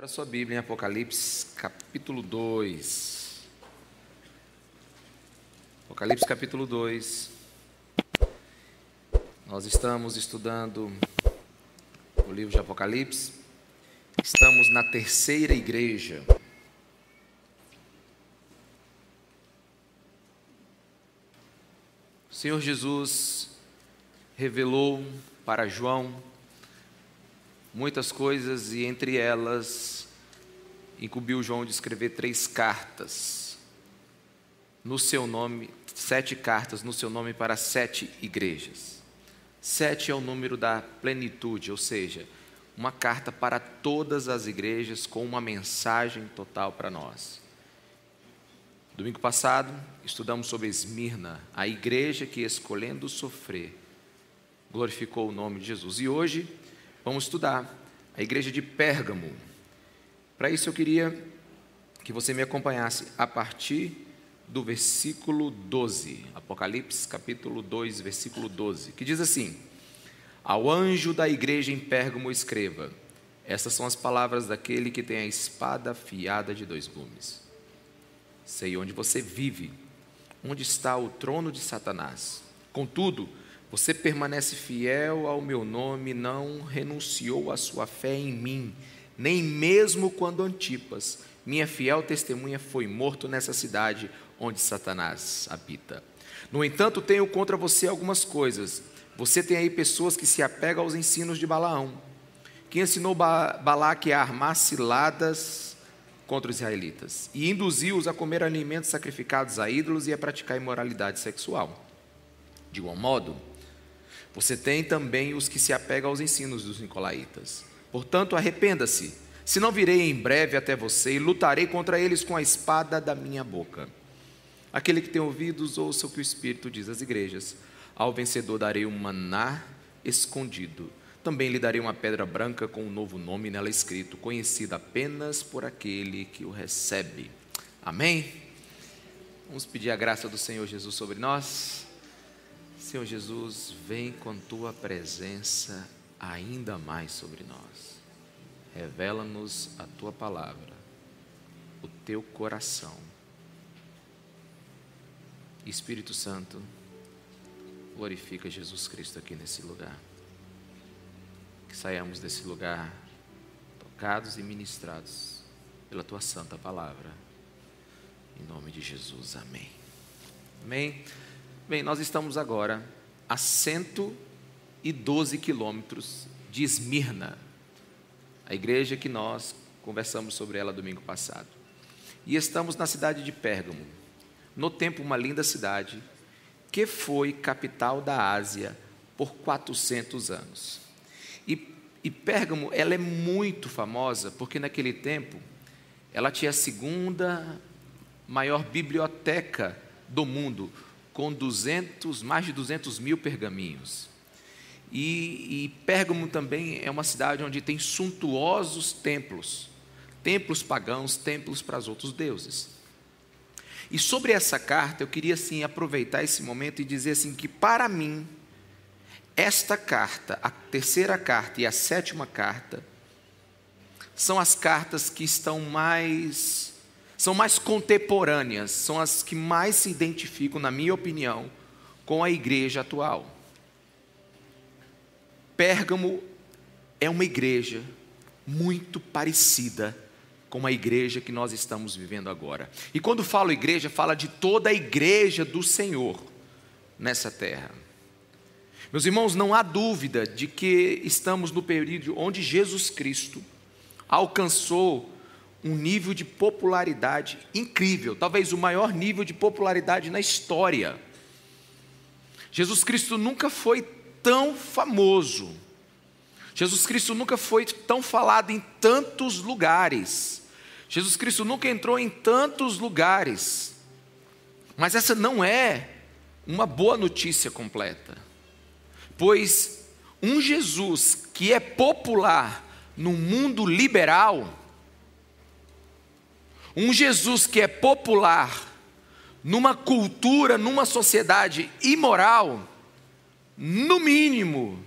Abra sua Bíblia em Apocalipse, capítulo 2. Apocalipse, capítulo 2. Nós estamos estudando o livro de Apocalipse. Estamos na terceira igreja. O Senhor Jesus revelou para João muitas coisas e entre elas incumbiu João de escrever três cartas no seu nome, sete cartas no seu nome para sete igrejas. Sete é o número da plenitude, ou seja, uma carta para todas as igrejas com uma mensagem total para nós. Domingo passado, estudamos sobre Esmirna, a igreja que, escolhendo sofrer, glorificou o nome de Jesus. E hoje, Vamos estudar a igreja de Pérgamo. Para isso eu queria que você me acompanhasse a partir do versículo 12, Apocalipse capítulo 2, versículo 12, que diz assim: Ao anjo da igreja em Pérgamo escreva: Essas são as palavras daquele que tem a espada afiada de dois gumes. Sei onde você vive, onde está o trono de Satanás. Contudo, você permanece fiel ao meu nome, não renunciou à sua fé em mim, nem mesmo quando Antipas, minha fiel testemunha, foi morto nessa cidade onde Satanás habita. No entanto, tenho contra você algumas coisas. Você tem aí pessoas que se apegam aos ensinos de Balaão, que ensinou Balaque a armar ciladas contra os israelitas e induziu-os a comer alimentos sacrificados a ídolos e a praticar imoralidade sexual. De igual modo, você tem também os que se apegam aos ensinos dos nicolaítas. Portanto, arrependa-se, Se não virei em breve até você e lutarei contra eles com a espada da minha boca. Aquele que tem ouvidos, ouça o que o Espírito diz às igrejas. Ao vencedor darei um maná escondido. Também lhe darei uma pedra branca com um novo nome nela escrito, conhecida apenas por aquele que o recebe. Amém? Vamos pedir a graça do Senhor Jesus sobre nós. Senhor Jesus, vem com tua presença ainda mais sobre nós. Revela-nos a tua palavra, o teu coração. Espírito Santo, glorifica Jesus Cristo aqui nesse lugar. Que saiamos desse lugar tocados e ministrados pela tua santa palavra. Em nome de Jesus, amém. Amém. Bem, nós estamos agora a 112 quilômetros de Esmirna, a igreja que nós conversamos sobre ela domingo passado. E estamos na cidade de Pérgamo, no tempo uma linda cidade, que foi capital da Ásia por 400 anos. E, e Pérgamo, ela é muito famosa porque naquele tempo ela tinha a segunda maior biblioteca do mundo, com 200, mais de 200 mil pergaminhos. E, e Pérgamo também é uma cidade onde tem suntuosos templos, templos pagãos, templos para os outros deuses. E sobre essa carta, eu queria assim aproveitar esse momento e dizer assim que para mim esta carta, a terceira carta e a sétima carta, são as cartas que estão mais são mais contemporâneas, são as que mais se identificam, na minha opinião, com a igreja atual. Pérgamo é uma igreja muito parecida com a igreja que nós estamos vivendo agora. E quando falo igreja, fala de toda a igreja do Senhor nessa terra. Meus irmãos, não há dúvida de que estamos no período onde Jesus Cristo alcançou um nível de popularidade incrível, talvez o maior nível de popularidade na história. Jesus Cristo nunca foi tão famoso. Jesus Cristo nunca foi tão falado em tantos lugares. Jesus Cristo nunca entrou em tantos lugares. Mas essa não é uma boa notícia completa. Pois um Jesus que é popular no mundo liberal, um Jesus que é popular numa cultura, numa sociedade imoral, no mínimo,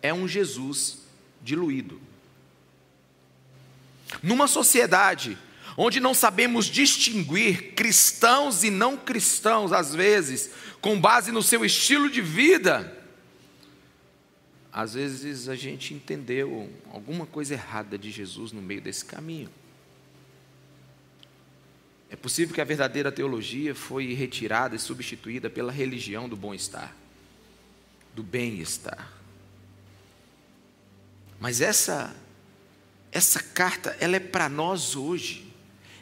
é um Jesus diluído. Numa sociedade onde não sabemos distinguir cristãos e não cristãos, às vezes, com base no seu estilo de vida, às vezes a gente entendeu alguma coisa errada de Jesus no meio desse caminho. É possível que a verdadeira teologia foi retirada e substituída pela religião do bom-estar, do bem-estar. Mas essa essa carta, ela é para nós hoje.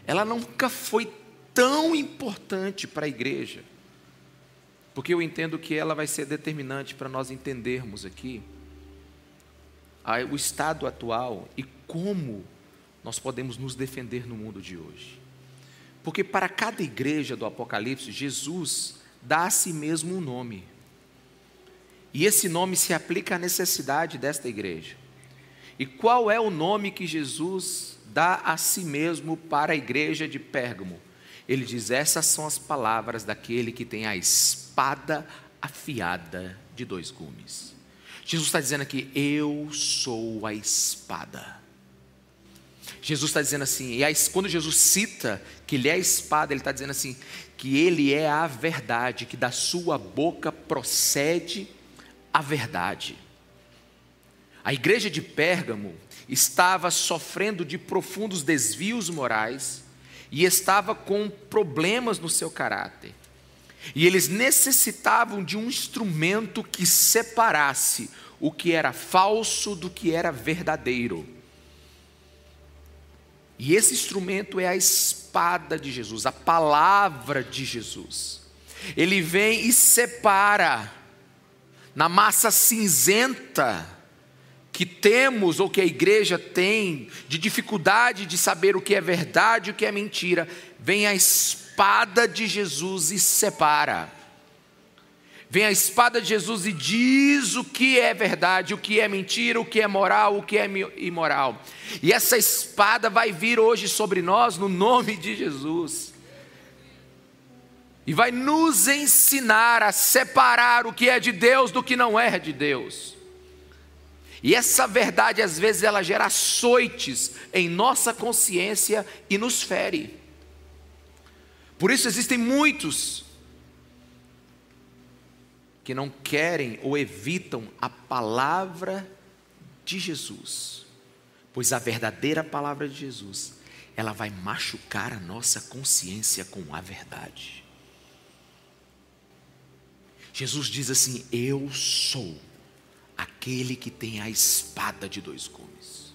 Ela nunca foi tão importante para a igreja. Porque eu entendo que ela vai ser determinante para nós entendermos aqui o estado atual e como nós podemos nos defender no mundo de hoje. Porque para cada igreja do Apocalipse, Jesus dá a si mesmo um nome. E esse nome se aplica à necessidade desta igreja. E qual é o nome que Jesus dá a si mesmo para a igreja de Pérgamo? Ele diz: Essas são as palavras daquele que tem a espada afiada de dois gumes. Jesus está dizendo aqui: Eu sou a espada. Jesus está dizendo assim, e aí, quando Jesus cita que ele é a espada, ele está dizendo assim, que ele é a verdade, que da sua boca procede a verdade. A igreja de Pérgamo estava sofrendo de profundos desvios morais e estava com problemas no seu caráter. E eles necessitavam de um instrumento que separasse o que era falso do que era verdadeiro. E esse instrumento é a espada de Jesus, a palavra de Jesus. Ele vem e separa na massa cinzenta que temos ou que a igreja tem de dificuldade de saber o que é verdade e o que é mentira, vem a espada de Jesus e separa. Vem a espada de Jesus e diz o que é verdade, o que é mentira, o que é moral, o que é imoral. E essa espada vai vir hoje sobre nós no nome de Jesus. E vai nos ensinar a separar o que é de Deus do que não é de Deus. E essa verdade, às vezes, ela gera açoites em nossa consciência e nos fere. Por isso existem muitos que não querem ou evitam a palavra de Jesus, pois a verdadeira palavra de Jesus, ela vai machucar a nossa consciência com a verdade. Jesus diz assim: Eu sou aquele que tem a espada de dois gumes.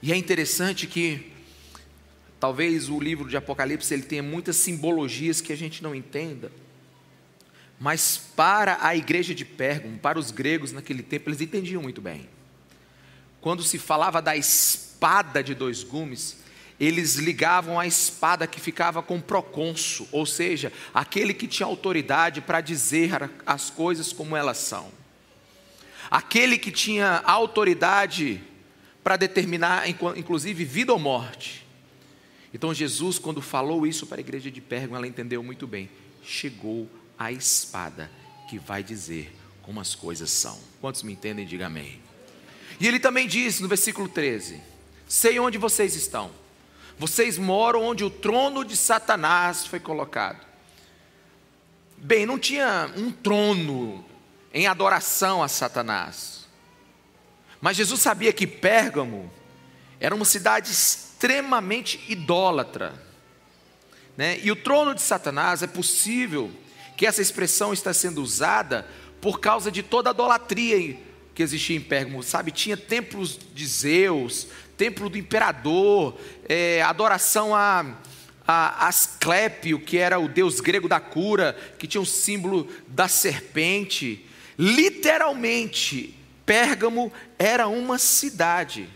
E é interessante que talvez o livro de Apocalipse ele tenha muitas simbologias que a gente não entenda. Mas para a igreja de Pérgamo, para os gregos naquele tempo, eles entendiam muito bem. Quando se falava da espada de dois gumes, eles ligavam a espada que ficava com o procônsul, ou seja, aquele que tinha autoridade para dizer as coisas como elas são. Aquele que tinha autoridade para determinar, inclusive, vida ou morte. Então, Jesus, quando falou isso para a igreja de Pérgamo, ela entendeu muito bem. Chegou a espada que vai dizer como as coisas são. Quantos me entendem, diga amém. E ele também diz no versículo 13: Sei onde vocês estão vocês moram onde o trono de Satanás foi colocado. Bem, não tinha um trono em adoração a Satanás. Mas Jesus sabia que Pérgamo era uma cidade extremamente idólatra. Né? E o trono de Satanás é possível que essa expressão está sendo usada por causa de toda a idolatria que existia em Pérgamo, sabe? Tinha templos de Zeus, templo do imperador, é, adoração a, a Asclépio, que era o deus grego da cura, que tinha o um símbolo da serpente. Literalmente, Pérgamo era uma cidade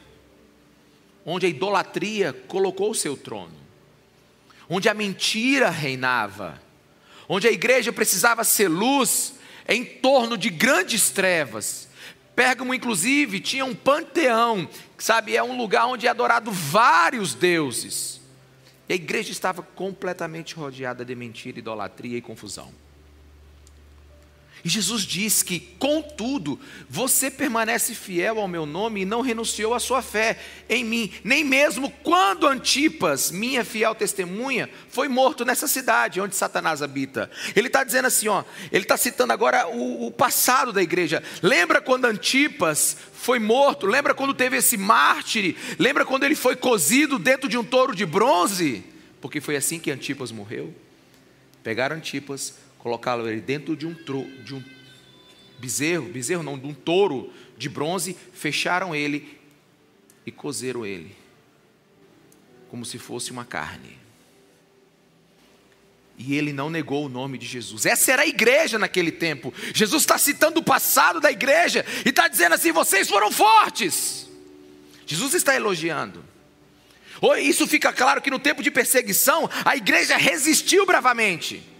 onde a idolatria colocou o seu trono, onde a mentira reinava, onde a igreja precisava ser luz em torno de grandes trevas. Pérgamo, inclusive, tinha um panteão sabe, é um lugar onde é adorado vários deuses. E a igreja estava completamente rodeada de mentira, idolatria e confusão. E Jesus diz que, contudo, você permanece fiel ao meu nome e não renunciou à sua fé em mim, nem mesmo quando Antipas, minha fiel testemunha, foi morto nessa cidade onde Satanás habita. Ele está dizendo assim, ó, ele está citando agora o, o passado da igreja. Lembra quando Antipas foi morto? Lembra quando teve esse mártire? Lembra quando ele foi cozido dentro de um touro de bronze? Porque foi assim que Antipas morreu. Pegaram Antipas, colocá-lo dentro de um, tro, de um bezerro, bezerro não, de um touro de bronze, fecharam ele e cozeram ele, como se fosse uma carne. E ele não negou o nome de Jesus. Essa era a igreja naquele tempo. Jesus está citando o passado da igreja e está dizendo assim: vocês foram fortes. Jesus está elogiando. Isso fica claro que no tempo de perseguição, a igreja resistiu bravamente.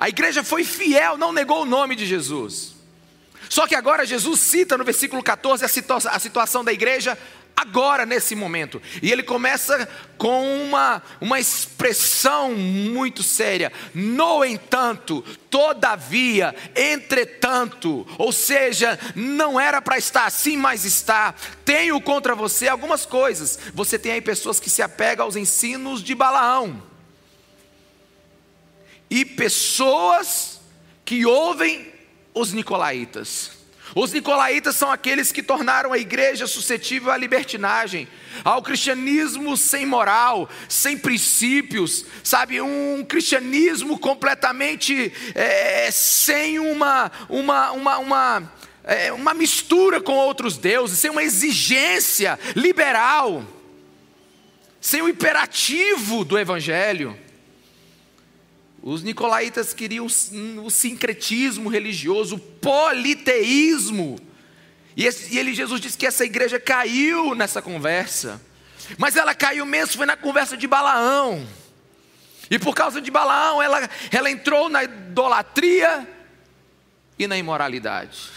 A igreja foi fiel, não negou o nome de Jesus. Só que agora Jesus cita no versículo 14 a, situa a situação da igreja agora, nesse momento. E ele começa com uma, uma expressão muito séria. No entanto, todavia, entretanto, ou seja, não era para estar assim, mas está. Tenho contra você algumas coisas. Você tem aí pessoas que se apegam aos ensinos de Balaão e pessoas que ouvem os nicolaítas. Os nicolaítas são aqueles que tornaram a igreja suscetível à libertinagem, ao cristianismo sem moral, sem princípios, sabe? Um cristianismo completamente é, sem uma, uma, uma, uma, é, uma mistura com outros deuses, sem uma exigência liberal, sem o imperativo do evangelho. Os nicolaítas queriam o sincretismo religioso, o politeísmo. E, esse, e ele, Jesus disse que essa igreja caiu nessa conversa. Mas ela caiu mesmo, foi na conversa de Balaão. E por causa de Balaão, ela, ela entrou na idolatria e na imoralidade.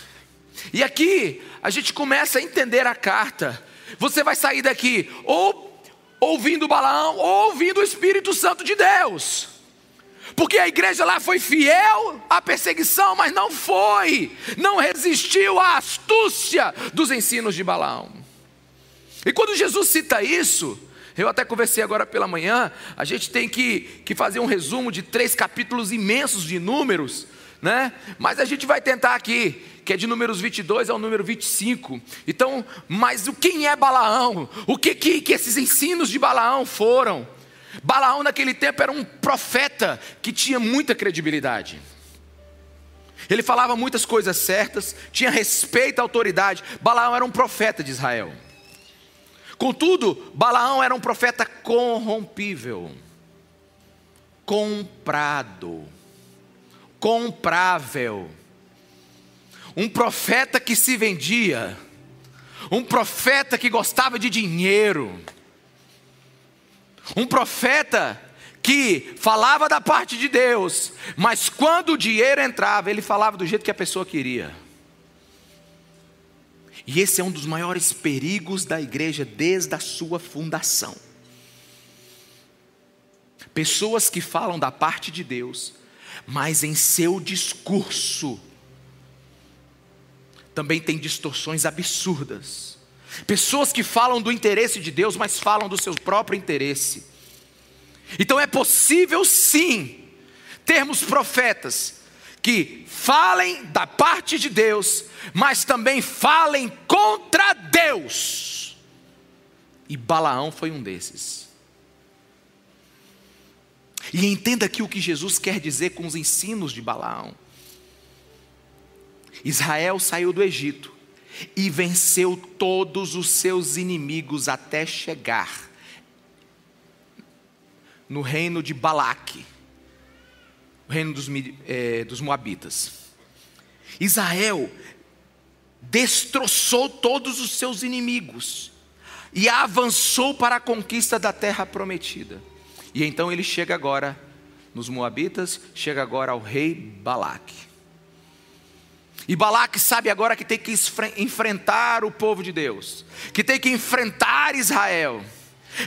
E aqui a gente começa a entender a carta. Você vai sair daqui ou ouvindo Balaão ou ouvindo o Espírito Santo de Deus. Porque a igreja lá foi fiel à perseguição, mas não foi, não resistiu à astúcia dos ensinos de Balaão. E quando Jesus cita isso, eu até conversei agora pela manhã, a gente tem que, que fazer um resumo de três capítulos imensos de números, né? Mas a gente vai tentar aqui, que é de números 22 ao número 25. Então, mas o quem é Balaão? O que, que, que esses ensinos de Balaão foram? Balaão naquele tempo era um profeta que tinha muita credibilidade. Ele falava muitas coisas certas, tinha respeito à autoridade. Balaão era um profeta de Israel. Contudo, Balaão era um profeta corrompível, comprado, comprável. Um profeta que se vendia, um profeta que gostava de dinheiro um profeta que falava da parte de Deus, mas quando o dinheiro entrava, ele falava do jeito que a pessoa queria. E esse é um dos maiores perigos da igreja desde a sua fundação. Pessoas que falam da parte de Deus, mas em seu discurso também tem distorções absurdas Pessoas que falam do interesse de Deus, mas falam do seu próprio interesse. Então é possível sim termos profetas que falem da parte de Deus, mas também falem contra Deus. E Balaão foi um desses. E entenda aqui o que Jesus quer dizer com os ensinos de Balaão. Israel saiu do Egito e venceu todos os seus inimigos até chegar no reino de Balaque, o reino dos, é, dos Moabitas. Israel destroçou todos os seus inimigos e avançou para a conquista da terra prometida. E então ele chega agora nos Moabitas, chega agora ao rei Balaque. E Balaque sabe agora que tem que enfrentar o povo de Deus, que tem que enfrentar Israel.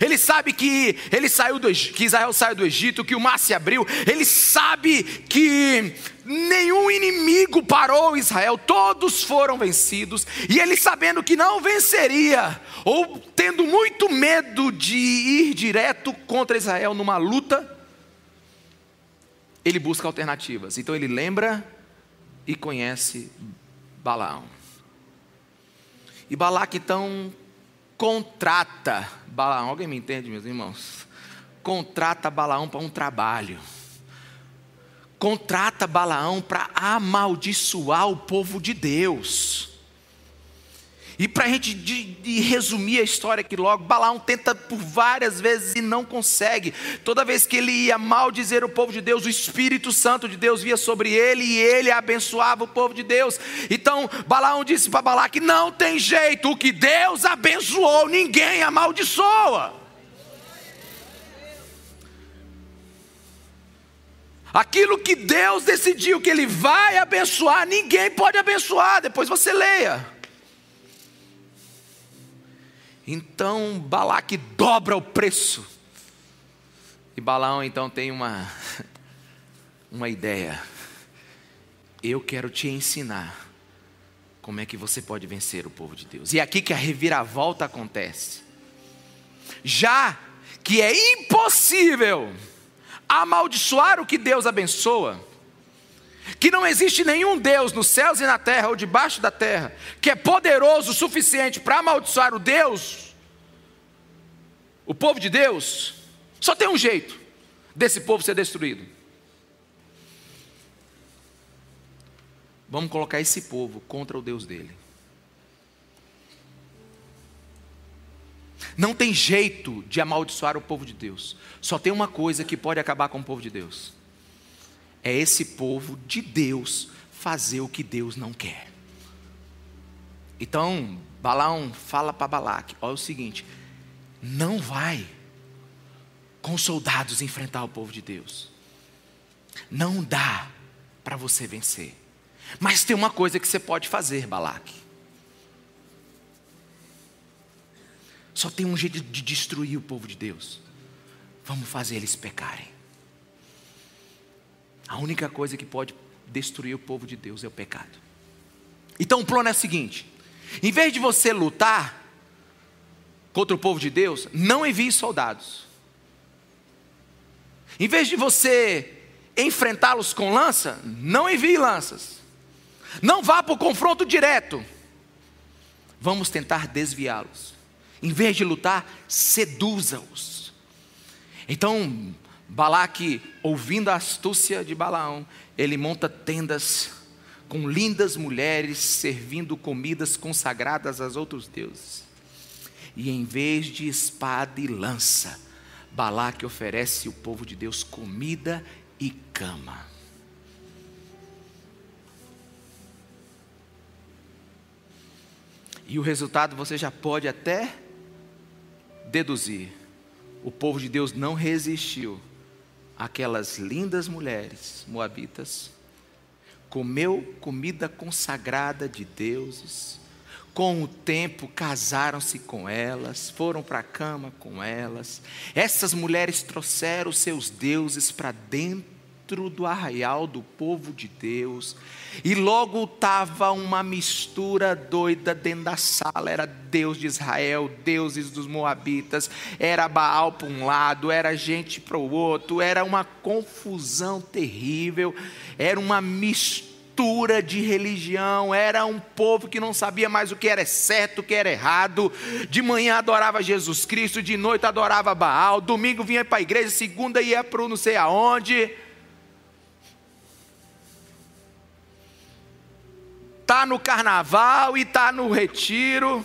Ele sabe que ele saiu do, que Israel saiu do Egito, que o mar se abriu. Ele sabe que nenhum inimigo parou Israel, todos foram vencidos. E ele sabendo que não venceria, ou tendo muito medo de ir direto contra Israel numa luta, ele busca alternativas. Então ele lembra e conhece Balaão. E Balaque então contrata Balaão. Alguém me entende, meus irmãos? Contrata Balaão para um trabalho. Contrata Balaão para amaldiçoar o povo de Deus. E para a gente de, de resumir a história aqui logo, Balaão tenta por várias vezes e não consegue. Toda vez que ele ia mal dizer o povo de Deus, o Espírito Santo de Deus via sobre ele e ele abençoava o povo de Deus. Então Balaão disse para Balaque: não tem jeito, o que Deus abençoou, ninguém amaldiçoa. Aquilo que Deus decidiu que Ele vai abençoar, ninguém pode abençoar. Depois você leia. Então Balaque dobra o preço. E Balaão então tem uma, uma ideia. Eu quero te ensinar como é que você pode vencer o povo de Deus. E é aqui que a reviravolta acontece. Já que é impossível amaldiçoar o que Deus abençoa, que não existe nenhum Deus nos céus e na terra ou debaixo da terra que é poderoso o suficiente para amaldiçoar o Deus, o povo de Deus, só tem um jeito desse povo ser destruído. Vamos colocar esse povo contra o Deus dele. Não tem jeito de amaldiçoar o povo de Deus. Só tem uma coisa que pode acabar com o povo de Deus é esse povo de Deus fazer o que Deus não quer. Então, Balaão fala para Balaque: olha o seguinte, não vai com soldados enfrentar o povo de Deus. Não dá para você vencer. Mas tem uma coisa que você pode fazer, Balaque. Só tem um jeito de destruir o povo de Deus. Vamos fazer eles pecarem. A única coisa que pode destruir o povo de Deus é o pecado. Então o plano é o seguinte: em vez de você lutar contra o povo de Deus, não envie soldados. Em vez de você enfrentá-los com lança, não envie lanças. Não vá para o confronto direto. Vamos tentar desviá-los. Em vez de lutar, seduza-os. Então, Balaque, ouvindo a astúcia de Balaão, ele monta tendas com lindas mulheres servindo comidas consagradas aos outros deuses. E em vez de espada e lança, Balaque oferece ao povo de Deus comida e cama. E o resultado você já pode até deduzir. O povo de Deus não resistiu aquelas lindas mulheres moabitas, comeu comida consagrada de deuses, com o tempo casaram-se com elas, foram para a cama com elas. Essas mulheres trouxeram seus deuses para dentro dentro do arraial do povo de Deus, e logo estava uma mistura doida dentro da sala: era Deus de Israel, deuses dos Moabitas, era Baal para um lado, era gente para o outro, era uma confusão terrível, era uma mistura de religião, era um povo que não sabia mais o que era certo, o que era errado. De manhã adorava Jesus Cristo, de noite adorava Baal, domingo vinha para a igreja, segunda ia para não sei aonde. Está no carnaval e está no retiro.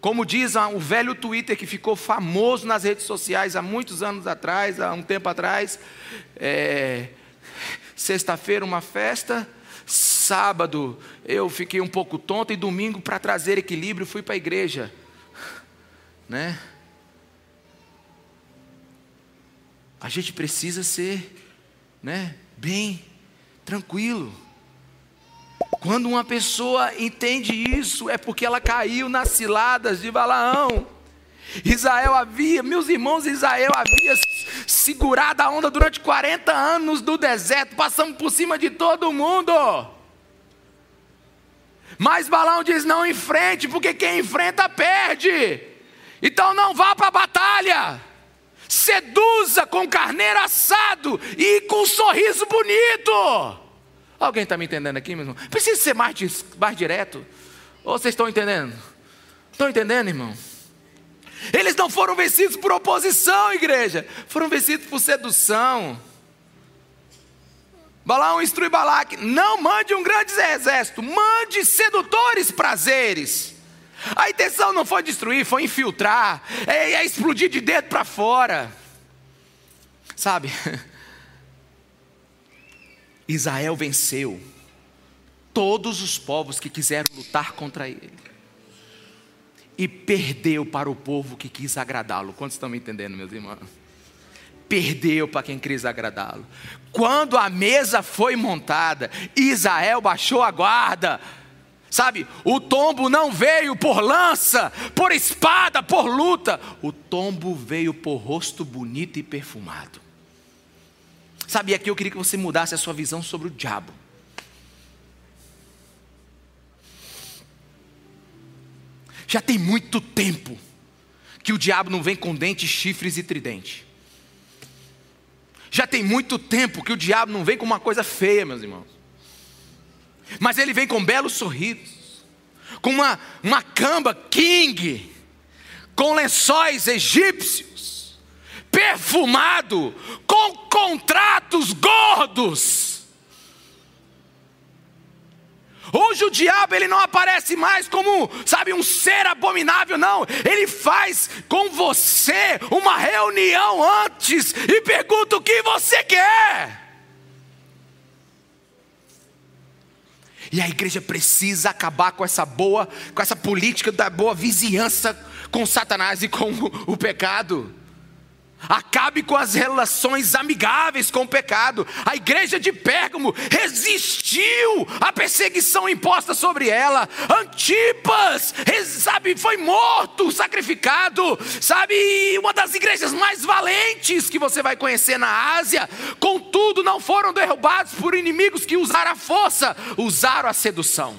Como diz o velho Twitter que ficou famoso nas redes sociais há muitos anos atrás, há um tempo atrás, é, sexta-feira uma festa, sábado eu fiquei um pouco tonto e domingo para trazer equilíbrio fui para a igreja, né? A gente precisa ser, né, bem tranquilo. Quando uma pessoa entende isso, é porque ela caiu nas ciladas de Balaão. Israel havia, meus irmãos, Israel havia segurado a onda durante 40 anos do deserto, passando por cima de todo mundo. Mas Balão diz: não enfrente, porque quem enfrenta perde. Então não vá para a batalha. Seduza com carneiro assado e com um sorriso bonito. Alguém está me entendendo aqui, meu irmão? Precisa ser mais, mais direto. Ou vocês estão entendendo? Estão entendendo, irmão? Eles não foram vencidos por oposição, igreja. Foram vencidos por sedução. Balaão instrui Balaque: não mande um grande exército, mande sedutores prazeres. A intenção não foi destruir, foi infiltrar, é, é explodir de dentro para fora. Sabe? Israel venceu todos os povos que quiseram lutar contra ele. E perdeu para o povo que quis agradá-lo. Quantos estão me entendendo, meus irmãos? Perdeu para quem quis agradá-lo. Quando a mesa foi montada, Israel baixou a guarda. Sabe, o tombo não veio por lança, por espada, por luta. O tombo veio por rosto bonito e perfumado. Sabe, aqui eu queria que você mudasse a sua visão sobre o diabo. Já tem muito tempo que o diabo não vem com dentes, chifres e tridente. Já tem muito tempo que o diabo não vem com uma coisa feia, meus irmãos. Mas ele vem com belos sorrisos, com uma, uma camba king, com lençóis egípcios, perfumado, com contratos gordos Hoje o diabo ele não aparece mais como, sabe, um ser abominável, não. Ele faz com você uma reunião antes e pergunta o que você quer. E a igreja precisa acabar com essa boa, com essa política da boa vizinhança com Satanás e com o pecado. Acabe com as relações amigáveis com o pecado. A igreja de Pérgamo resistiu à perseguição imposta sobre ela. Antipas, sabe, foi morto, sacrificado. Sabe, uma das igrejas mais valentes que você vai conhecer na Ásia. Contudo, não foram derrubados por inimigos que usaram a força, usaram a sedução.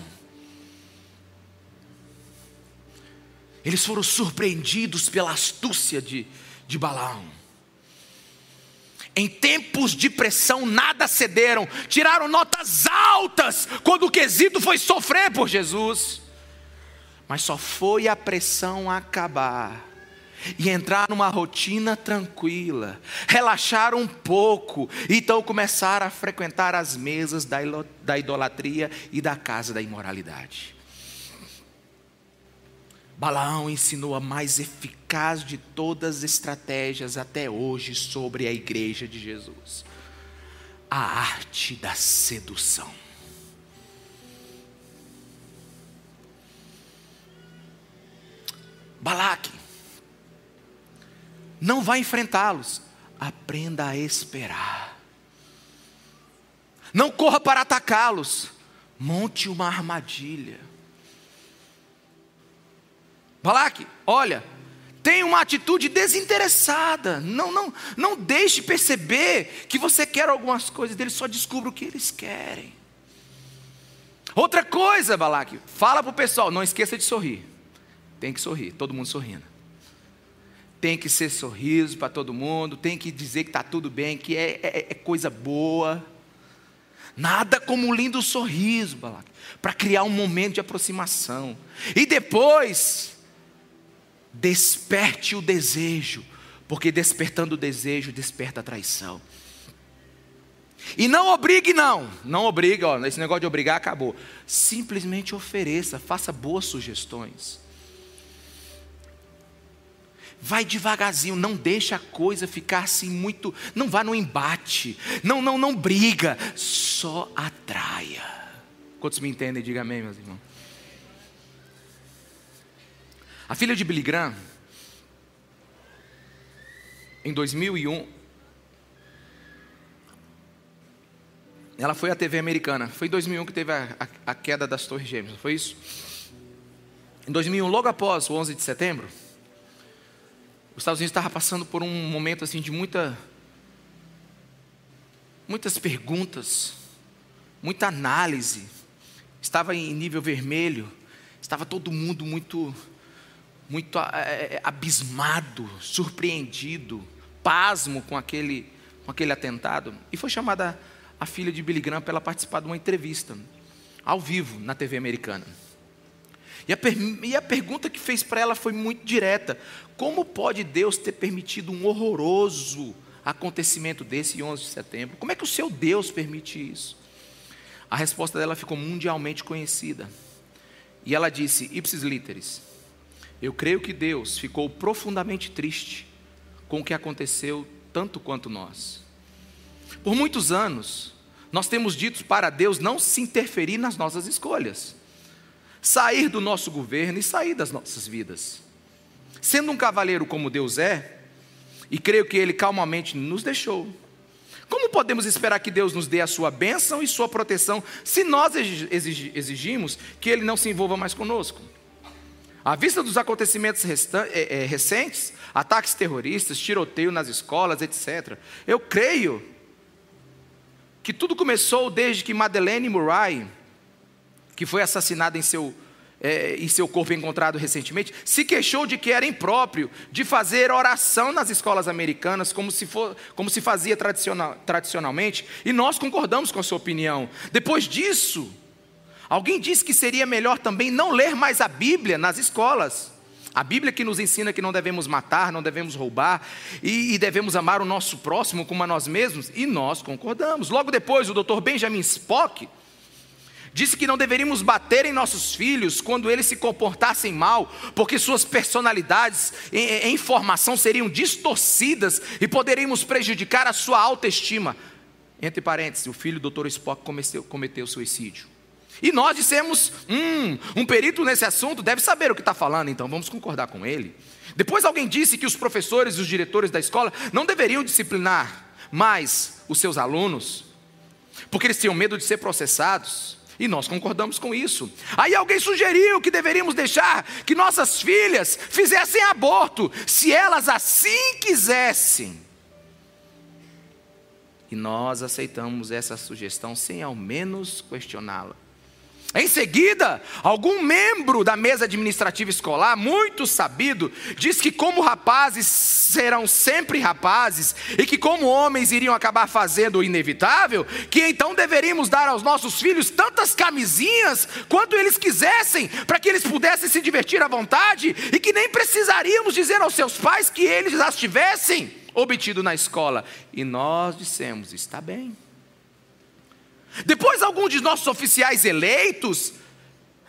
Eles foram surpreendidos pela astúcia de, de Balaão. Em tempos de pressão, nada cederam, tiraram notas altas quando o quesito foi sofrer por Jesus. Mas só foi a pressão acabar e entrar numa rotina tranquila, relaxar um pouco, então começaram a frequentar as mesas da idolatria e da casa da imoralidade. Balaão ensinou a mais eficaz de todas as estratégias até hoje sobre a igreja de Jesus: a arte da sedução. Balaque, não vá enfrentá-los, aprenda a esperar. Não corra para atacá-los, monte uma armadilha. Balaque, olha, tem uma atitude desinteressada. Não, não, não deixe perceber que você quer algumas coisas deles, só descubra o que eles querem. Outra coisa, Balaque, fala para o pessoal, não esqueça de sorrir. Tem que sorrir, todo mundo sorrindo. Tem que ser sorriso para todo mundo, tem que dizer que está tudo bem, que é, é, é coisa boa. Nada como um lindo sorriso, Balaque, para criar um momento de aproximação. E depois, desperte o desejo, porque despertando o desejo, desperta a traição. E não obrigue, não, não obrigue, ó, esse negócio de obrigar acabou. Simplesmente ofereça, faça boas sugestões. Vai devagarzinho, não deixa a coisa ficar assim muito, não vá no embate, não, não, não briga, só atraia. Quantos me entendem? Diga amém, meus irmãos. A filha de Billy Graham, em 2001, ela foi à TV americana. Foi em 2001 que teve a, a, a queda das Torres Gêmeas, foi isso? Em 2001, logo após o 11 de setembro, Os Estados Unidos estava passando por um momento assim de muita, muitas perguntas, muita análise. Estava em nível vermelho. Estava todo mundo muito, muito é, abismado, surpreendido, pasmo com aquele, com aquele atentado. E foi chamada a filha de Billy Graham para ela participar de uma entrevista ao vivo na TV americana. E a, e a pergunta que fez para ela foi muito direta: como pode Deus ter permitido um horroroso acontecimento desse 11 de setembro? Como é que o seu Deus permite isso? A resposta dela ficou mundialmente conhecida. E ela disse: Ipsis literis, eu creio que Deus ficou profundamente triste com o que aconteceu, tanto quanto nós. Por muitos anos, nós temos dito para Deus não se interferir nas nossas escolhas sair do nosso governo e sair das nossas vidas. Sendo um cavaleiro como Deus é, e creio que Ele calmamente nos deixou, como podemos esperar que Deus nos dê a sua bênção e sua proteção se nós exigimos que Ele não se envolva mais conosco? À vista dos acontecimentos é, é, recentes, ataques terroristas, tiroteio nas escolas, etc., eu creio que tudo começou desde que Madeleine Murray que foi assassinada em seu, é, em seu corpo encontrado recentemente, se queixou de que era impróprio de fazer oração nas escolas americanas, como se, for, como se fazia tradicional, tradicionalmente, e nós concordamos com a sua opinião. Depois disso, alguém disse que seria melhor também não ler mais a Bíblia nas escolas. A Bíblia que nos ensina que não devemos matar, não devemos roubar e, e, devemos amar o nosso próximo como a nós mesmos, e nós concordamos. Logo depois, o Dr. Benjamin Spock Disse que não deveríamos bater em nossos filhos quando eles se comportassem mal, porque suas personalidades em, em formação seriam distorcidas e poderíamos prejudicar a sua autoestima. Entre parênteses, o filho do Dr. Spock cometeu, cometeu suicídio. E nós dissemos: hum, um perito nesse assunto deve saber o que está falando, então vamos concordar com ele. Depois alguém disse que os professores e os diretores da escola não deveriam disciplinar mais os seus alunos, porque eles tinham medo de ser processados. E nós concordamos com isso. Aí alguém sugeriu que deveríamos deixar que nossas filhas fizessem aborto, se elas assim quisessem. E nós aceitamos essa sugestão sem ao menos questioná-la. Em seguida, algum membro da mesa administrativa escolar, muito sabido, diz que, como rapazes serão sempre rapazes, e que, como homens, iriam acabar fazendo o inevitável, que então deveríamos dar aos nossos filhos tantas camisinhas quanto eles quisessem, para que eles pudessem se divertir à vontade, e que nem precisaríamos dizer aos seus pais que eles as tivessem obtido na escola. E nós dissemos: está bem. Depois, alguns de nossos oficiais eleitos,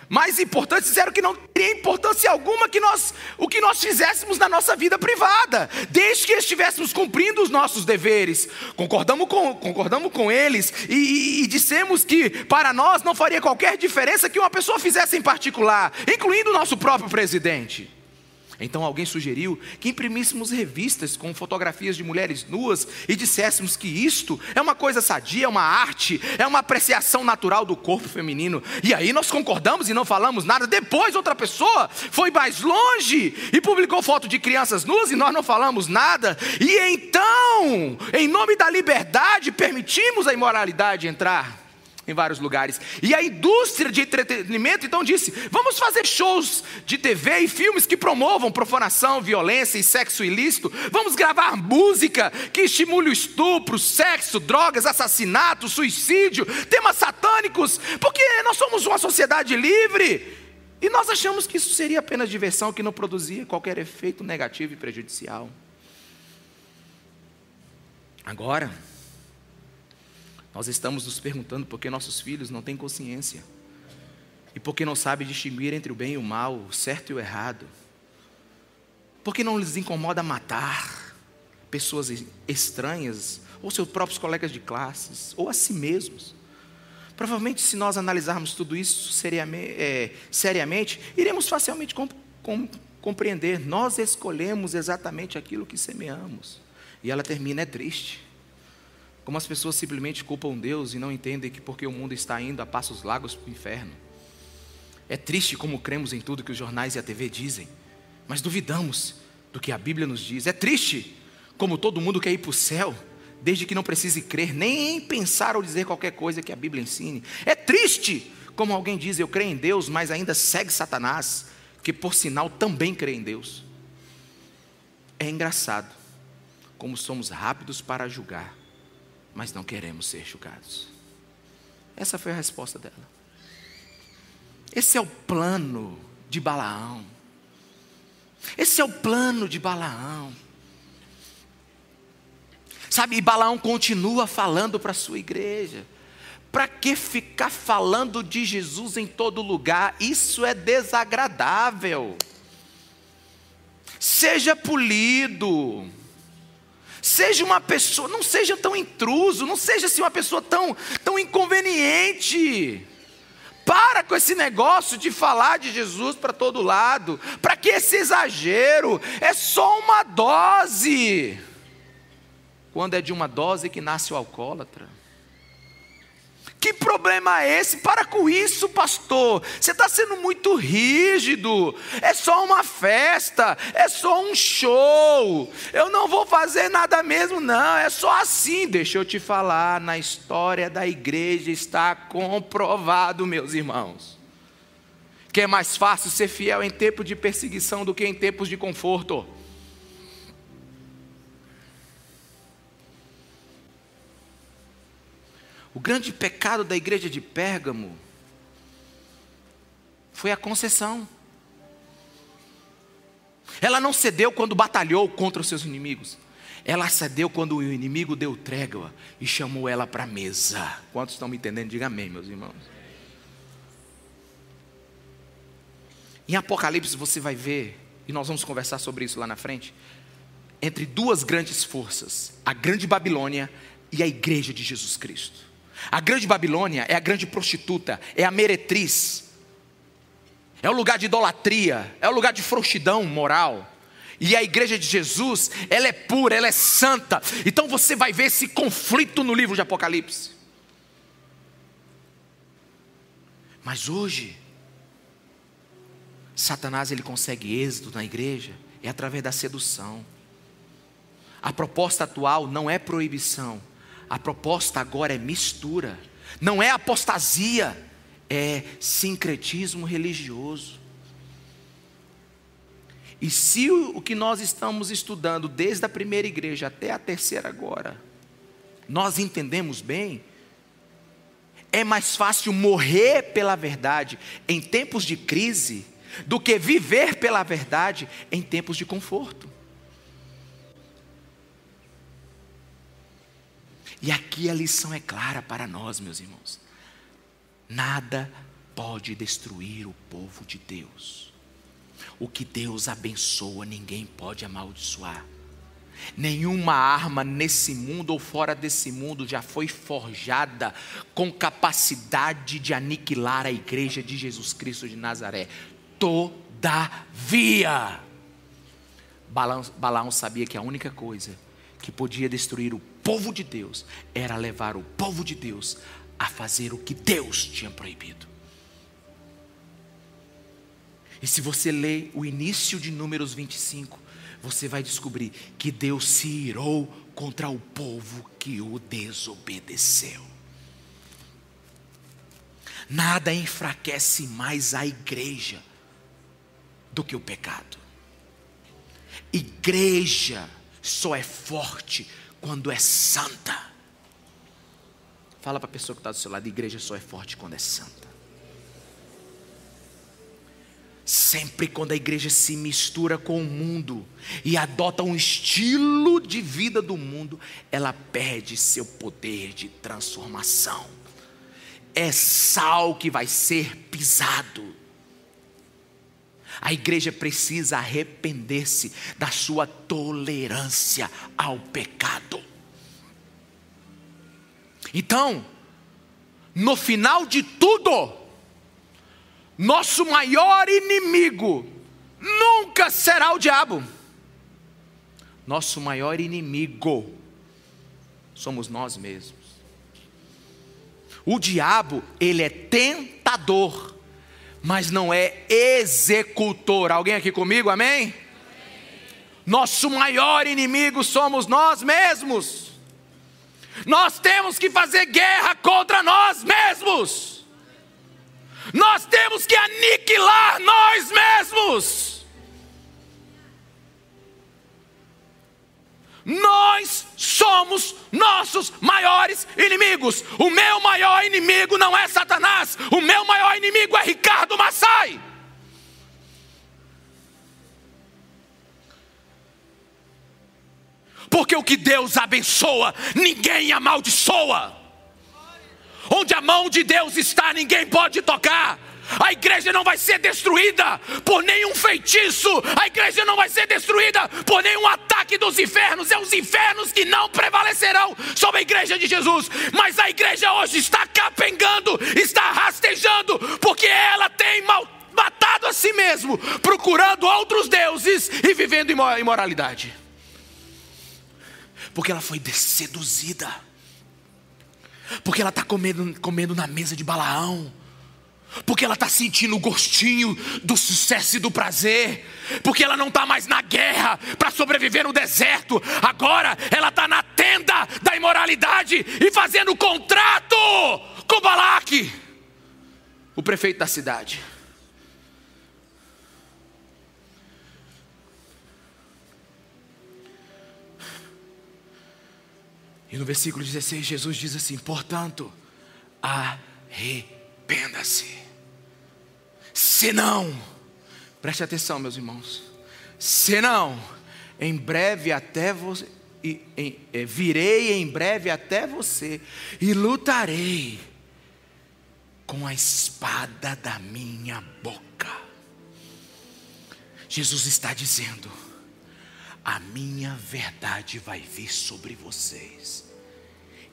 mais importantes, disseram que não teria importância alguma que nós, o que nós fizéssemos na nossa vida privada, desde que estivéssemos cumprindo os nossos deveres. Concordamos com, concordamos com eles e, e, e dissemos que para nós não faria qualquer diferença que uma pessoa fizesse em particular, incluindo o nosso próprio presidente. Então alguém sugeriu que imprimíssemos revistas com fotografias de mulheres nuas e disséssemos que isto é uma coisa sadia, é uma arte, é uma apreciação natural do corpo feminino. E aí nós concordamos e não falamos nada. Depois outra pessoa foi mais longe e publicou foto de crianças nuas e nós não falamos nada. E então, em nome da liberdade, permitimos a imoralidade entrar em vários lugares. E a indústria de entretenimento então disse: vamos fazer shows de TV e filmes que promovam profanação, violência e sexo ilícito. Vamos gravar música que estimule o estupro, sexo, drogas, assassinato, suicídio, temas satânicos, porque nós somos uma sociedade livre. E nós achamos que isso seria apenas diversão que não produzia qualquer efeito negativo e prejudicial. Agora, nós estamos nos perguntando por que nossos filhos não têm consciência e por que não sabem distinguir entre o bem e o mal, o certo e o errado. Por que não lhes incomoda matar pessoas estranhas, ou seus próprios colegas de classes, ou a si mesmos? Provavelmente, se nós analisarmos tudo isso seriamente, é, seriamente iremos facilmente com, com, compreender. Nós escolhemos exatamente aquilo que semeamos. E ela termina, é triste. Como as pessoas simplesmente culpam Deus e não entendem que porque o mundo está indo a passos largos para o inferno. É triste como cremos em tudo que os jornais e a TV dizem, mas duvidamos do que a Bíblia nos diz. É triste como todo mundo quer ir para o céu, desde que não precise crer, nem pensar ou dizer qualquer coisa que a Bíblia ensine. É triste como alguém diz, eu creio em Deus, mas ainda segue Satanás, que por sinal também crê em Deus. É engraçado como somos rápidos para julgar, mas não queremos ser julgados. Essa foi a resposta dela. Esse é o plano de Balaão. Esse é o plano de Balaão. Sabe, e Balaão continua falando para a sua igreja. Para que ficar falando de Jesus em todo lugar? Isso é desagradável. Seja polido. Seja uma pessoa, não seja tão intruso, não seja assim uma pessoa tão, tão inconveniente. Para com esse negócio de falar de Jesus para todo lado. Para que esse exagero? É só uma dose. Quando é de uma dose que nasce o alcoólatra. Problema é esse? Para com isso, pastor. Você está sendo muito rígido. É só uma festa, é só um show. Eu não vou fazer nada mesmo, não. É só assim. Deixa eu te falar: na história da igreja está comprovado, meus irmãos, que é mais fácil ser fiel em tempo de perseguição do que em tempos de conforto. O grande pecado da igreja de Pérgamo foi a concessão. Ela não cedeu quando batalhou contra os seus inimigos. Ela cedeu quando o inimigo deu trégua e chamou ela para a mesa. Quantos estão me entendendo? Diga amém, meus irmãos. Em Apocalipse você vai ver, e nós vamos conversar sobre isso lá na frente, entre duas grandes forças: a grande Babilônia e a igreja de Jesus Cristo. A grande Babilônia é a grande prostituta, é a meretriz, é o lugar de idolatria, é o lugar de frouxidão moral. E a igreja de Jesus, ela é pura, ela é santa. Então você vai ver esse conflito no livro de Apocalipse. Mas hoje, Satanás ele consegue êxito na igreja é através da sedução. A proposta atual não é proibição, a proposta agora é mistura. Não é apostasia, é sincretismo religioso. E se o que nós estamos estudando desde a primeira igreja até a terceira agora, nós entendemos bem, é mais fácil morrer pela verdade em tempos de crise do que viver pela verdade em tempos de conforto. E aqui a lição é clara para nós, meus irmãos. Nada pode destruir o povo de Deus. O que Deus abençoa, ninguém pode amaldiçoar. Nenhuma arma nesse mundo ou fora desse mundo já foi forjada com capacidade de aniquilar a igreja de Jesus Cristo de Nazaré. Todavia, Balaão sabia que a única coisa que podia destruir o povo de Deus era levar o povo de Deus a fazer o que Deus tinha proibido. E se você ler o início de Números 25, você vai descobrir que Deus se irou contra o povo que o desobedeceu. Nada enfraquece mais a igreja do que o pecado. Igreja só é forte quando é santa. Fala para a pessoa que está do seu lado: igreja só é forte quando é santa. Sempre quando a igreja se mistura com o mundo e adota um estilo de vida do mundo, ela perde seu poder de transformação. É sal que vai ser pisado a igreja precisa arrepender-se da sua tolerância ao pecado. Então, no final de tudo, nosso maior inimigo nunca será o diabo. Nosso maior inimigo somos nós mesmos. O diabo, ele é tentador mas não é executor. Alguém aqui comigo, amém? Nosso maior inimigo somos nós mesmos. Nós temos que fazer guerra contra nós mesmos. Nós temos que aniquilar nós mesmos. Nós somos nossos maiores inimigos. O meu maior inimigo não é Satanás. O meu maior inimigo é Ricardo Massai. Porque o que Deus abençoa, ninguém amaldiçoa. Onde a mão de Deus está, ninguém pode tocar. A igreja não vai ser destruída por nenhum feitiço, a igreja não vai ser destruída por nenhum ataque dos infernos. É os infernos que não prevalecerão sobre a igreja de Jesus. Mas a igreja hoje está capengando, está rastejando, porque ela tem mal, matado a si mesmo, procurando outros deuses e vivendo imoralidade porque ela foi seduzida, porque ela está comendo, comendo na mesa de Balaão, porque ela está sentindo o gostinho do sucesso e do prazer, porque ela não está mais na guerra para sobreviver no deserto, agora ela está na tenda da imoralidade e fazendo contrato com Balaque, o prefeito da cidade. E no versículo 16, Jesus diz assim: portanto, arrependa-se. Senão, preste atenção, meus irmãos, senão, em breve até você, e, é, virei em breve até você e lutarei com a espada da minha boca. Jesus está dizendo: a minha verdade vai vir sobre vocês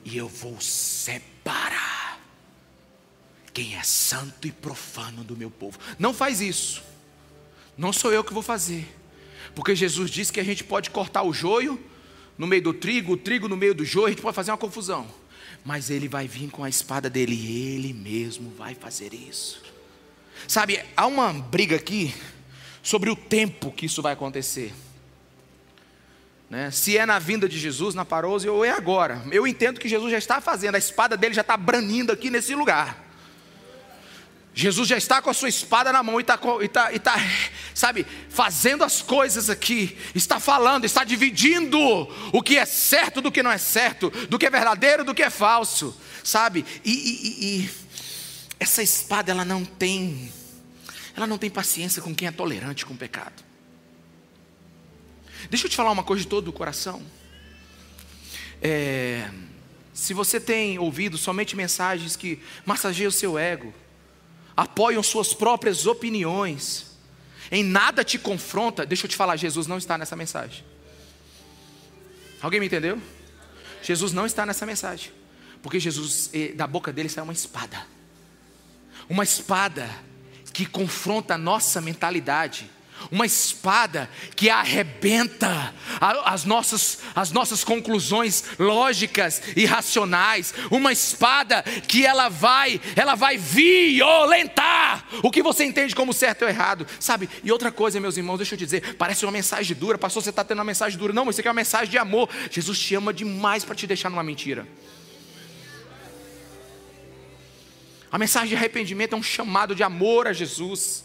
e eu vou separar quem é santo e profano do meu povo. Não faz isso. Não sou eu que vou fazer. Porque Jesus disse que a gente pode cortar o joio no meio do trigo, o trigo no meio do joio, a gente pode fazer uma confusão. Mas ele vai vir com a espada dele e ele mesmo vai fazer isso. Sabe, há uma briga aqui sobre o tempo que isso vai acontecer. Né? Se é na vinda de Jesus, na parousia, ou é agora. Eu entendo que Jesus já está fazendo, a espada dele já está branindo aqui nesse lugar. Jesus já está com a sua espada na mão e está, e está, e está, sabe, fazendo as coisas aqui, está falando, está dividindo o que é certo do que não é certo, do que é verdadeiro do que é falso, sabe? E, e, e essa espada ela não tem, ela não tem paciência com quem é tolerante com o pecado. Deixa eu te falar uma coisa de todo o coração. É, se você tem ouvido somente mensagens que massageiam o seu ego, apoiam suas próprias opiniões, em nada te confronta, deixa eu te falar, Jesus não está nessa mensagem. Alguém me entendeu? Jesus não está nessa mensagem, porque Jesus, eh, da boca dele sai uma espada, uma espada que confronta a nossa mentalidade, uma espada que arrebenta as nossas, as nossas conclusões lógicas e racionais, uma espada que ela vai, ela vai violentar o que você entende como certo ou errado, sabe? E outra coisa, meus irmãos, deixa eu dizer, parece uma mensagem dura, pastor, você está tendo uma mensagem dura, não, mas isso aqui é uma mensagem de amor. Jesus te ama demais para te deixar numa mentira. A mensagem de arrependimento é um chamado de amor a Jesus.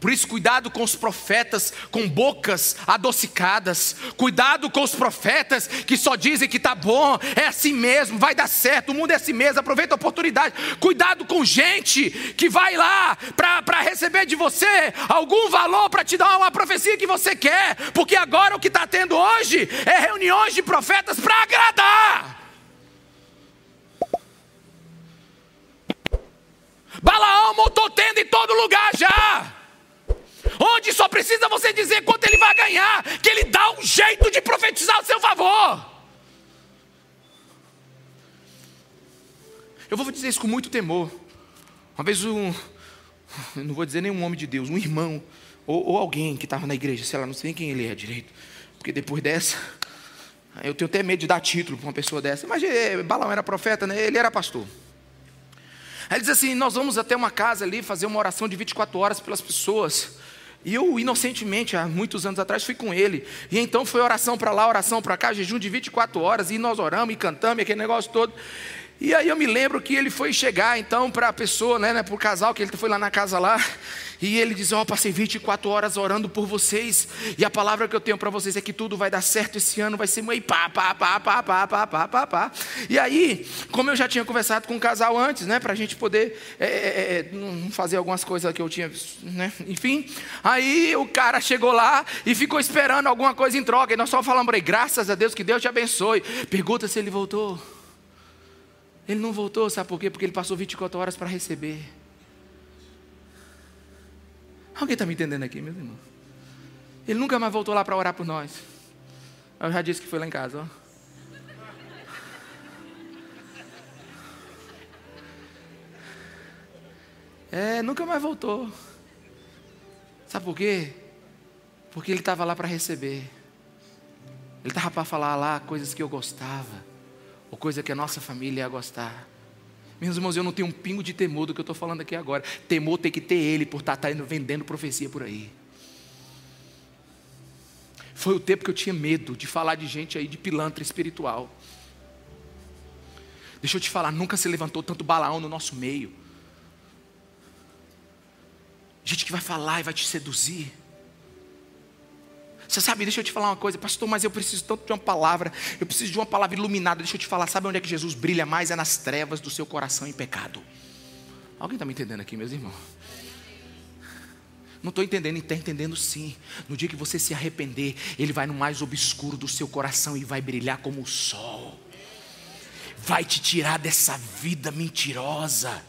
Por isso, cuidado com os profetas com bocas adocicadas. Cuidado com os profetas que só dizem que está bom, é assim mesmo, vai dar certo, o mundo é assim mesmo, aproveita a oportunidade. Cuidado com gente que vai lá para receber de você algum valor para te dar uma profecia que você quer, porque agora o que está tendo hoje é reuniões de profetas para agradar. Balaão montou tenda em todo lugar já onde só precisa você dizer quanto ele vai ganhar, que ele dá um jeito de profetizar a seu favor. Eu vou dizer isso com muito temor. Uma vez um, não vou dizer nenhum homem de Deus, um irmão, ou, ou alguém que estava na igreja, sei lá, não sei quem ele é direito, porque depois dessa, eu tenho até medo de dar título para uma pessoa dessa. Mas é, Balaão era profeta, né? ele era pastor. Aí ele diz assim: Nós vamos até uma casa ali fazer uma oração de 24 horas pelas pessoas E eu, inocentemente, há muitos anos atrás, fui com ele. E então foi oração para lá, oração para cá, jejum de 24 horas, e nós oramos e cantamos, e aquele negócio todo. E aí eu me lembro que ele foi chegar então para a pessoa, né, né para o casal, que ele foi lá na casa lá, e ele diz: Ó, oh, passei 24 horas orando por vocês, e a palavra que eu tenho para vocês é que tudo vai dar certo esse ano, vai ser meio pá, pá, pá, pá, pá, pá, pá, pá, pá. E aí, como eu já tinha conversado com o casal antes, né, para a gente poder é, é, é, fazer algumas coisas que eu tinha, né, enfim, aí o cara chegou lá e ficou esperando alguma coisa em troca, e nós só falamos para graças a Deus, que Deus te abençoe. Pergunta se ele voltou. Ele não voltou, sabe por quê? Porque ele passou 24 horas para receber. Alguém está me entendendo aqui, meus irmãos? Ele nunca mais voltou lá para orar por nós. Eu já disse que foi lá em casa, ó. É, nunca mais voltou. Sabe por quê? Porque ele estava lá para receber. Ele estava para falar lá coisas que eu gostava ou coisa que a nossa família ia gostar. Meus irmãos, eu não tenho um pingo de temor do que eu estou falando aqui agora. Temor tem que ter ele por estar, tá, estar vendendo profecia por aí. Foi o tempo que eu tinha medo de falar de gente aí de pilantra espiritual. Deixa eu te falar, nunca se levantou tanto balaão no nosso meio. Gente que vai falar e vai te seduzir. Você sabe, deixa eu te falar uma coisa, pastor, mas eu preciso tanto de uma palavra, eu preciso de uma palavra iluminada. Deixa eu te falar, sabe onde é que Jesus brilha mais? É nas trevas do seu coração em pecado. Alguém está me entendendo aqui, meus irmãos? Não estou entendendo, está entendendo sim. No dia que você se arrepender, Ele vai no mais obscuro do seu coração e vai brilhar como o sol. Vai te tirar dessa vida mentirosa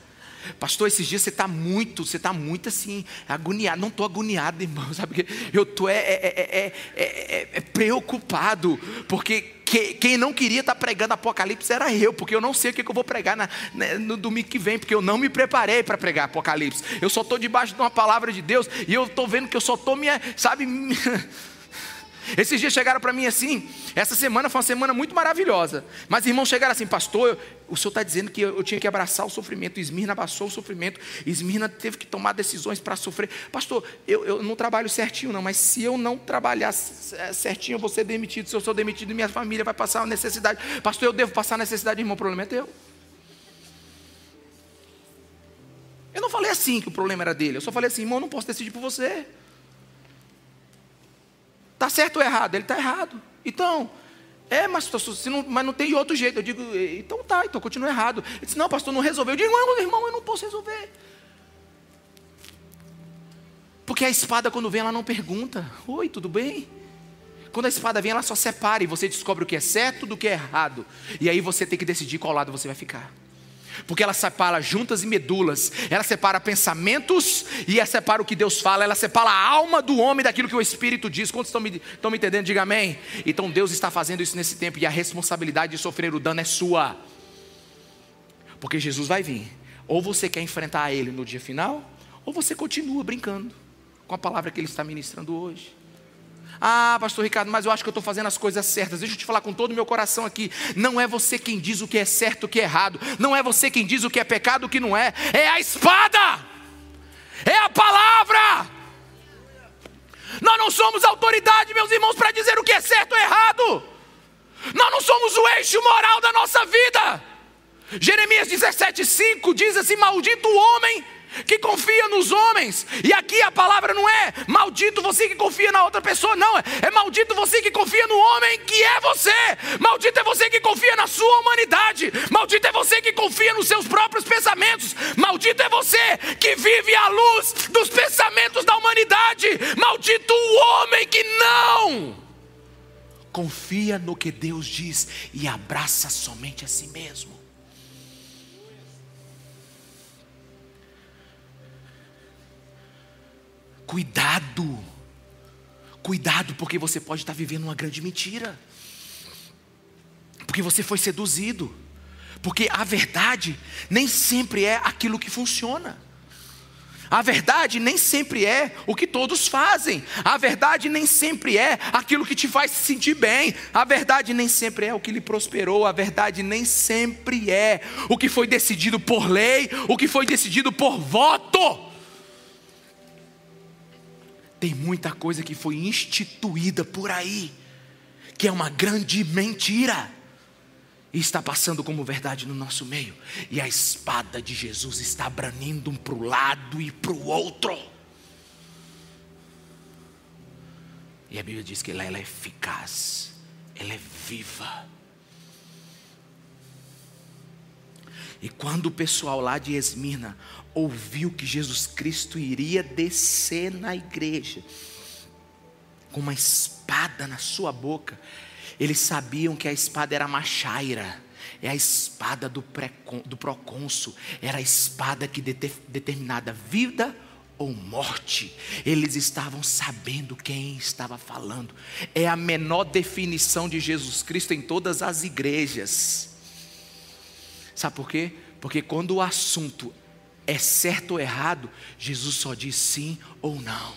Pastor, esses dias você está muito, você está muito assim, agoniado. Não estou agoniado, irmão, sabe? Eu estou é, é, é, é, preocupado, porque que, quem não queria estar tá pregando Apocalipse era eu, porque eu não sei o que, que eu vou pregar na, né, no domingo que vem, porque eu não me preparei para pregar Apocalipse. Eu só estou debaixo de uma palavra de Deus e eu estou vendo que eu só estou minha, sabe? Esses dias chegaram para mim assim, essa semana foi uma semana muito maravilhosa. Mas irmãos chegaram assim, pastor, o senhor está dizendo que eu, tinha que abraçar o sofrimento. Esmirna abraçou o sofrimento. Esmirna teve que tomar decisões para sofrer. Pastor, eu, eu não trabalho certinho, não, mas se eu não trabalhar certinho, eu vou ser demitido. Se eu sou demitido, minha família vai passar necessidade. Pastor, eu devo passar necessidade, irmão, o problema é teu. Eu não falei assim que o problema era dele. Eu só falei assim, irmão, eu não posso decidir por você. Está certo ou errado? Ele está errado. Então, é, mas, pastor, não, mas não tem outro jeito. Eu digo, então tá, então continua errado. Ele disse, não, pastor, não resolveu. Eu digo, não, irmão, eu não posso resolver. Porque a espada, quando vem, ela não pergunta: Oi, tudo bem? Quando a espada vem, ela só separa e você descobre o que é certo do que é errado. E aí você tem que decidir qual lado você vai ficar porque ela separa juntas e medulas, ela separa pensamentos e ela separa o que Deus fala, ela separa a alma do homem daquilo que o Espírito diz. Quantos estão me, estão me entendendo? Diga amém. Então Deus está fazendo isso nesse tempo e a responsabilidade de sofrer o dano é sua, porque Jesus vai vir. Ou você quer enfrentar Ele no dia final, ou você continua brincando com a palavra que Ele está ministrando hoje. Ah, pastor Ricardo, mas eu acho que eu estou fazendo as coisas certas. Deixa eu te falar com todo o meu coração aqui. Não é você quem diz o que é certo, o que é errado. Não é você quem diz o que é pecado, o que não é. É a espada. É a palavra. Nós não somos autoridade, meus irmãos, para dizer o que é certo ou errado. Nós não somos o eixo moral da nossa vida. Jeremias 17,5 diz assim: Maldito o homem que confia nos homens. E aqui a palavra não é maldito você que confia na outra pessoa, não. É maldito você que confia no homem que é você. Maldito é você que confia na sua humanidade. Maldito é você que confia nos seus próprios pensamentos. Maldito é você que vive à luz dos pensamentos da humanidade. Maldito o homem que não confia no que Deus diz e abraça somente a si mesmo. Cuidado. Cuidado, porque você pode estar vivendo uma grande mentira. Porque você foi seduzido. Porque a verdade nem sempre é aquilo que funciona. A verdade nem sempre é o que todos fazem. A verdade nem sempre é aquilo que te faz se sentir bem. A verdade nem sempre é o que lhe prosperou. A verdade nem sempre é o que foi decidido por lei, o que foi decidido por voto. Tem muita coisa que foi instituída por aí, que é uma grande mentira, e está passando como verdade no nosso meio, e a espada de Jesus está branindo um para o lado e para o outro. E a Bíblia diz que ela, ela é eficaz, ela é viva. E quando o pessoal lá de Esmirna ouviu que Jesus Cristo iria descer na igreja com uma espada na sua boca, eles sabiam que a espada era machaira, é a espada do, do procônsul, era a espada que determinada vida ou morte. Eles estavam sabendo quem estava falando. É a menor definição de Jesus Cristo em todas as igrejas. Sabe por quê? Porque quando o assunto é certo ou errado, Jesus só diz sim ou não.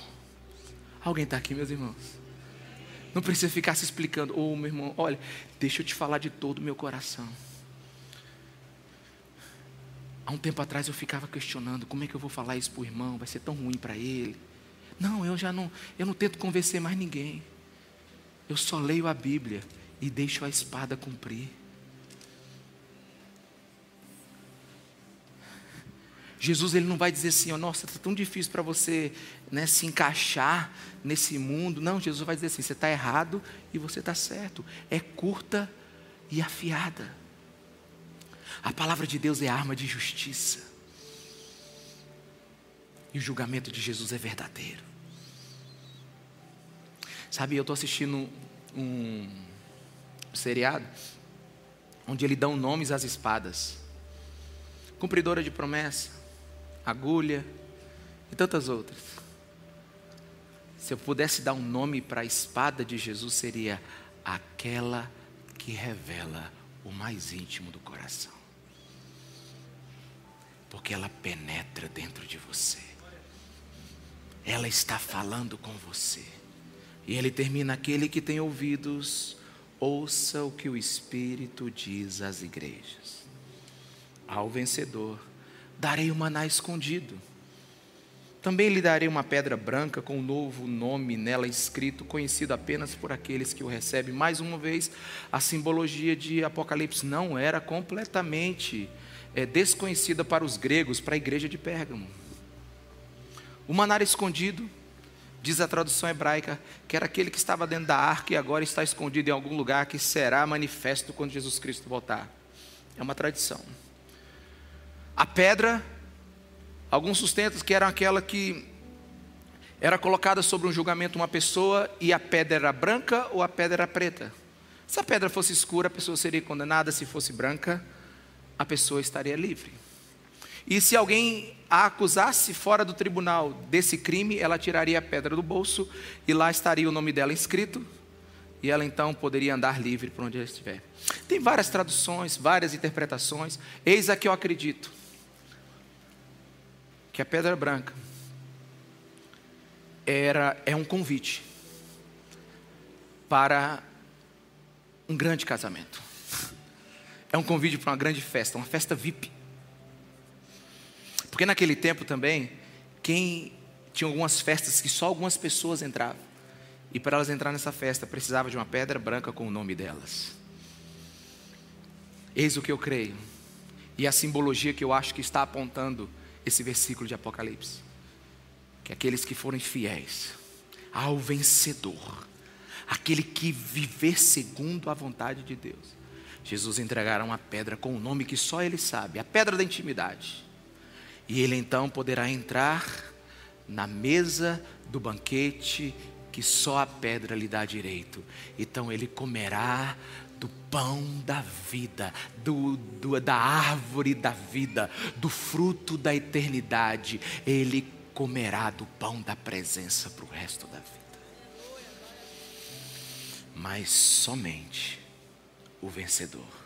Alguém está aqui, meus irmãos? Não precisa ficar se explicando. Ô oh, meu irmão, olha, deixa eu te falar de todo o meu coração. Há um tempo atrás eu ficava questionando como é que eu vou falar isso para o irmão, vai ser tão ruim para ele. Não, eu já não, eu não tento convencer mais ninguém. Eu só leio a Bíblia e deixo a espada cumprir. Jesus ele não vai dizer assim, oh, nossa, está tão difícil para você né, se encaixar nesse mundo. Não, Jesus vai dizer assim, você está errado e você está certo. É curta e afiada. A palavra de Deus é arma de justiça. E o julgamento de Jesus é verdadeiro. Sabe, eu estou assistindo um seriado onde ele dão nomes às espadas. Cumpridora de promessa, agulha e tantas outras. Se eu pudesse dar um nome para a espada de Jesus, seria aquela que revela o mais íntimo do coração porque ela penetra dentro de você. Ela está falando com você. E ele termina: aquele que tem ouvidos, ouça o que o Espírito diz às igrejas. Ao vencedor, darei o maná escondido. Também lhe darei uma pedra branca com um novo nome nela escrito, conhecido apenas por aqueles que o recebem. Mais uma vez, a simbologia de Apocalipse não era completamente é, desconhecida para os gregos, para a igreja de Pérgamo. O maná escondido, diz a tradução hebraica, que era aquele que estava dentro da arca e agora está escondido em algum lugar que será manifesto quando Jesus Cristo voltar. É uma tradição. A pedra, alguns sustentos que eram aquela que era colocada sobre um julgamento uma pessoa e a pedra era branca ou a pedra era preta. Se a pedra fosse escura, a pessoa seria condenada, se fosse branca, a pessoa estaria livre. E se alguém a acusasse fora do tribunal desse crime, ela tiraria a pedra do bolso e lá estaria o nome dela inscrito, e ela então poderia andar livre por onde ela estiver. Tem várias traduções, várias interpretações. Eis a que eu acredito: que a pedra branca era, é um convite para um grande casamento é um convite para uma grande festa, uma festa VIP. Porque naquele tempo também, quem tinha algumas festas que só algumas pessoas entravam. E para elas entrar nessa festa, precisava de uma pedra branca com o nome delas. Eis o que eu creio. E a simbologia que eu acho que está apontando esse versículo de Apocalipse. Que aqueles que forem fiéis ao vencedor, aquele que viver segundo a vontade de Deus, Jesus entregará uma pedra com o um nome que só ele sabe, a pedra da intimidade. E ele então poderá entrar na mesa do banquete que só a pedra lhe dá direito. Então ele comerá do pão da vida, do, do, da árvore da vida, do fruto da eternidade. Ele comerá do pão da presença para o resto da vida. Mas somente o vencedor.